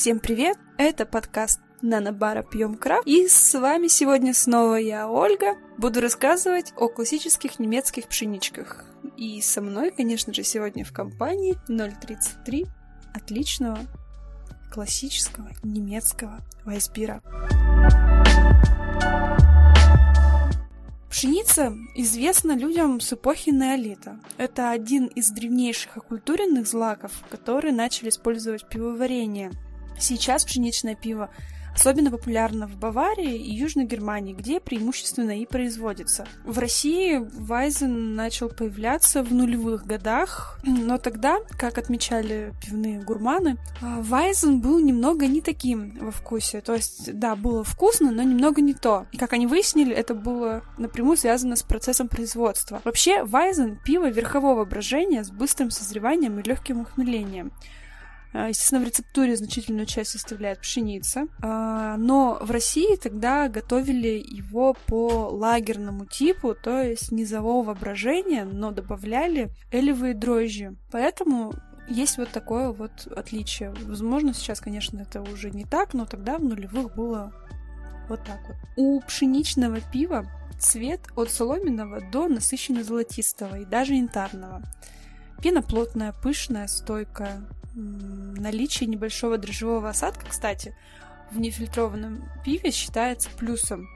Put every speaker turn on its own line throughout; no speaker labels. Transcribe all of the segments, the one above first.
Всем привет! Это подкаст Нанобара Пьем Крафт. И с вами сегодня снова я, Ольга. Буду рассказывать о классических немецких пшеничках. И со мной, конечно же, сегодня в компании 033 отличного классического немецкого вайсбира. Пшеница известна людям с эпохи неолита. Это один из древнейших оккультуренных злаков, которые начали использовать пивоварение. Сейчас пшеничное пиво Особенно популярна в Баварии и Южной Германии, где преимущественно и производится. В России Вайзен начал появляться в нулевых годах, но тогда, как отмечали пивные гурманы, Вайзен был немного не таким во вкусе. То есть, да, было вкусно, но немного не то. И как они выяснили, это было напрямую связано с процессом производства. Вообще, Вайзен — пиво верхового брожения с быстрым созреванием и легким ухмелением. А, естественно, в рецептуре значительную часть составляет пшеница, а, но в России тогда готовили его по лагерному типу, то есть низового брожения, но добавляли элевые дрожжи. Поэтому есть вот такое вот отличие. Возможно, сейчас, конечно, это уже не так, но тогда в нулевых было вот так вот. У пшеничного пива цвет от соломенного до насыщенно золотистого и даже янтарного. Пена плотная, пышная, стойкая, наличие небольшого дрожжевого осадка, кстати, в нефильтрованном пиве считается плюсом.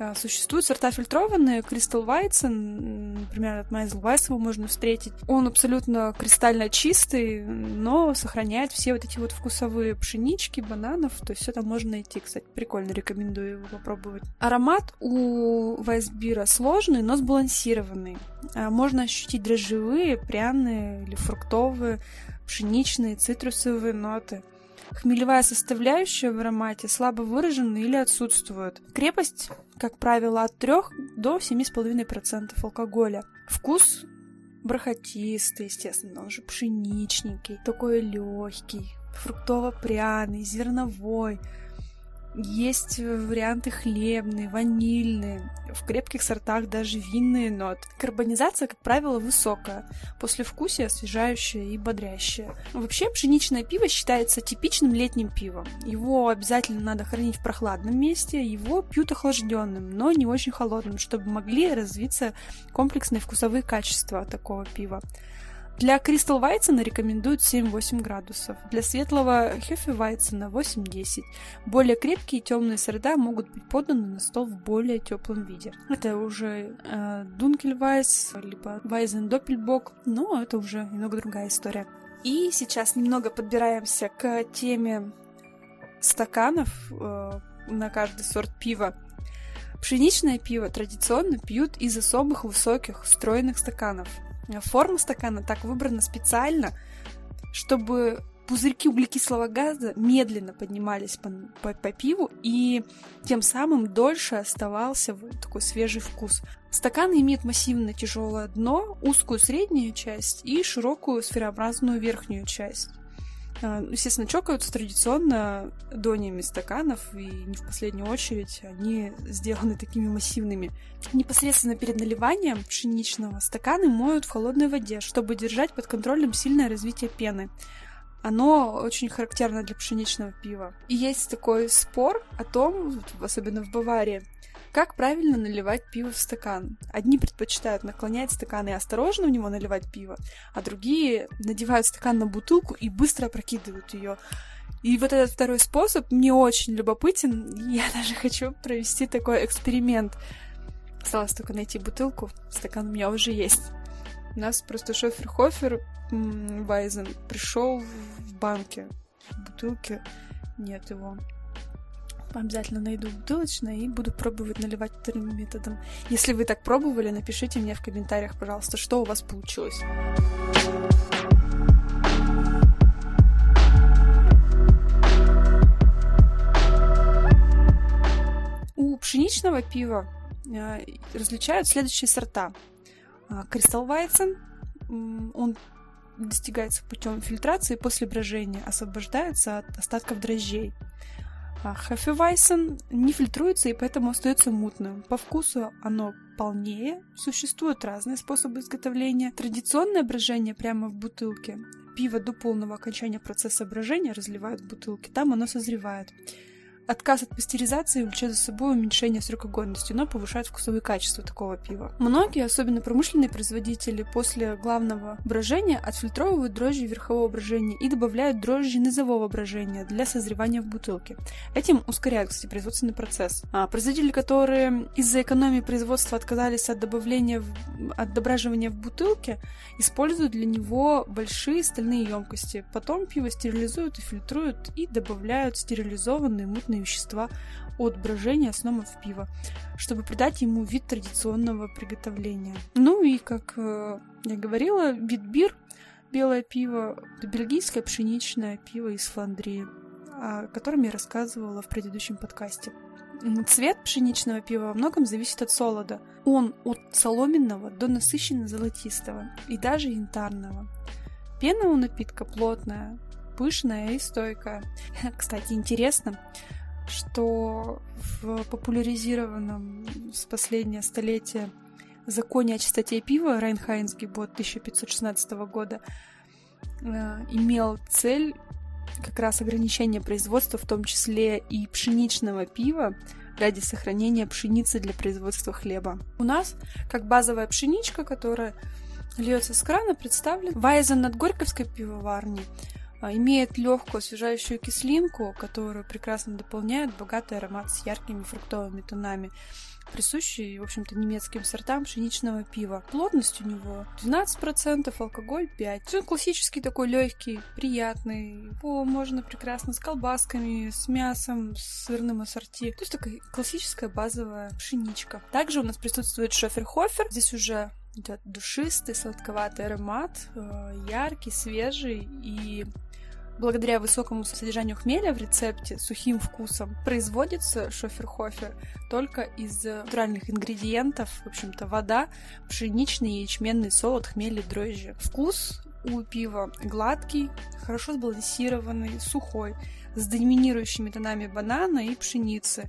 А, существуют сорта фильтрованные, Crystal Weizen, например, от Maisel Weiss его можно встретить. Он абсолютно кристально чистый, но сохраняет все вот эти вот вкусовые пшенички, бананов, то есть все там можно найти, кстати, прикольно, рекомендую его попробовать. Аромат у Вайсбира сложный, но сбалансированный. А, можно ощутить дрожжевые, пряные или фруктовые, пшеничные, цитрусовые ноты. Хмелевая составляющая в аромате слабо выражена или отсутствует. Крепость, как правило, от 3 до 7,5% алкоголя. Вкус бархатистый, естественно, он же пшеничненький, такой легкий, фруктово-пряный, зерновой, есть варианты хлебные, ванильные, в крепких сортах даже винные ноты. Карбонизация, как правило, высокая, после вкусия освежающая и бодрящая. Вообще, пшеничное пиво считается типичным летним пивом. Его обязательно надо хранить в прохладном месте, его пьют охлажденным, но не очень холодным, чтобы могли развиться комплексные вкусовые качества такого пива. Для Crystal Weizen рекомендуют 7-8 градусов, для светлого Hefeweizen 8-10. Более крепкие и темные сорта могут быть поданы на стол в более теплом виде. Это уже э, Dunkelweiss, либо Weizen Doppelbock, но это уже немного другая история. И сейчас немного подбираемся к теме стаканов э, на каждый сорт пива. Пшеничное пиво традиционно пьют из особых высоких стройных стаканов – Форма стакана так выбрана специально, чтобы пузырьки углекислого газа медленно поднимались по, по, по пиву, и тем самым дольше оставался такой свежий вкус. Стакан имеет массивное тяжелое дно, узкую среднюю часть и широкую сферообразную верхнюю часть. А, естественно, чокаются традиционно дониями стаканов, и не в последнюю очередь они сделаны такими массивными. Непосредственно перед наливанием пшеничного стаканы моют в холодной воде, чтобы держать под контролем сильное развитие пены. Оно очень характерно для пшеничного пива. И есть такой спор о том, особенно в Баварии, как правильно наливать пиво в стакан? Одни предпочитают наклонять стакан и осторожно в него наливать пиво, а другие надевают стакан на бутылку и быстро опрокидывают ее. И вот этот второй способ мне очень любопытен, я даже хочу провести такой эксперимент. Осталось только найти бутылку, стакан у меня уже есть. У нас просто шофер Хофер Вайзен пришел в банке, в бутылке нет его. Обязательно найду бутылочное и буду пробовать наливать вторым методом. Если вы так пробовали, напишите мне в комментариях, пожалуйста, что у вас получилось. У пшеничного пива э, различают следующие сорта. Кристалл Weizen, он достигается путем фильтрации после брожения, освобождается от остатков дрожжей. Хефевайсен не фильтруется и поэтому остается мутным. По вкусу оно полнее. Существуют разные способы изготовления. Традиционное брожение прямо в бутылке. пиво до полного окончания процесса брожения разливают в бутылки, там оно созревает. Отказ от пастеризации влечет за собой уменьшение срока годности, но повышает вкусовые качества такого пива. Многие, особенно промышленные производители, после главного брожения отфильтровывают дрожжи верхового брожения и добавляют дрожжи низового брожения для созревания в бутылке. Этим ускоряют, кстати, производственный процесс. А производители, которые из-за экономии производства отказались от добавления, в... от дображивания в бутылке, используют для него большие стальные емкости. Потом пиво стерилизуют и фильтруют и добавляют стерилизованные мутные вещества от брожения снова в пиво, чтобы придать ему вид традиционного приготовления. Ну и, как э, я говорила, битбир, белое пиво, бельгийское пшеничное пиво из Фландрии, о котором я рассказывала в предыдущем подкасте. Цвет пшеничного пива во многом зависит от солода. Он от соломенного до насыщенно золотистого и даже янтарного. Пена у напитка плотная, пышная и стойкая. Кстати, интересно, что в популяризированном с последнее столетие законе о чистоте пива Райнхайнский бот 1516 года э, имел цель как раз ограничения производства, в том числе и пшеничного пива, ради сохранения пшеницы для производства хлеба. У нас, как базовая пшеничка, которая льется с крана, представлен Вайзен от Горьковской пивоварни, имеет легкую освежающую кислинку, которую прекрасно дополняет богатый аромат с яркими фруктовыми тонами, присущий, в общем-то, немецким сортам пшеничного пива. Плотность у него 12%, алкоголь 5%. Он классический такой легкий, приятный. Его можно прекрасно с колбасками, с мясом, с сырным ассорти. То есть такая классическая базовая пшеничка. Также у нас присутствует шоферхофер. Здесь уже идет душистый, сладковатый аромат, э, яркий, свежий и благодаря высокому содержанию хмеля в рецепте сухим вкусом производится шоферхофер только из натуральных ингредиентов, в общем-то, вода, пшеничный ячменный солод, хмель и дрожжи. Вкус у пива гладкий, хорошо сбалансированный, сухой, с доминирующими тонами банана и пшеницы.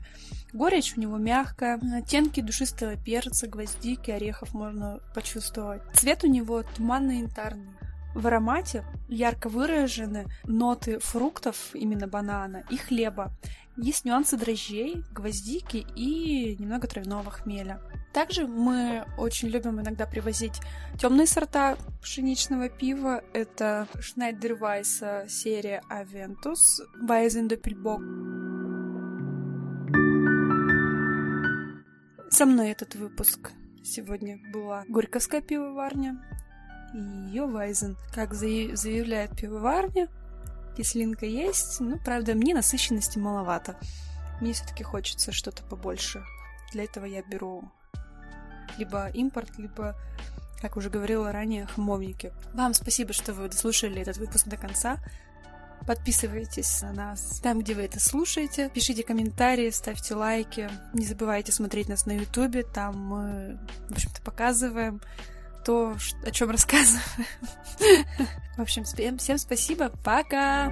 Горечь у него мягкая, оттенки душистого перца, гвоздики, орехов можно почувствовать. Цвет у него туманно-янтарный. В аромате ярко выражены ноты фруктов, именно банана, и хлеба. Есть нюансы дрожжей, гвоздики и немного травяного хмеля. Также мы очень любим иногда привозить темные сорта пшеничного пива. Это Schneider Weiss серия Aventus, Weizen Doppelbock. Со мной этот выпуск сегодня была Горьковская пивоварня и ее Вайзен. Как заявляет пивоварня, кислинка есть, но, правда, мне насыщенности маловато. Мне все-таки хочется что-то побольше. Для этого я беру либо импорт, либо, как уже говорила ранее, хмовники. Вам спасибо, что вы дослушали этот выпуск до конца. Подписывайтесь на нас там, где вы это слушаете. Пишите комментарии, ставьте лайки. Не забывайте смотреть нас на ютубе. Там мы, в общем-то, показываем то, о чем рассказываем. В общем, всем, спасибо. Пока!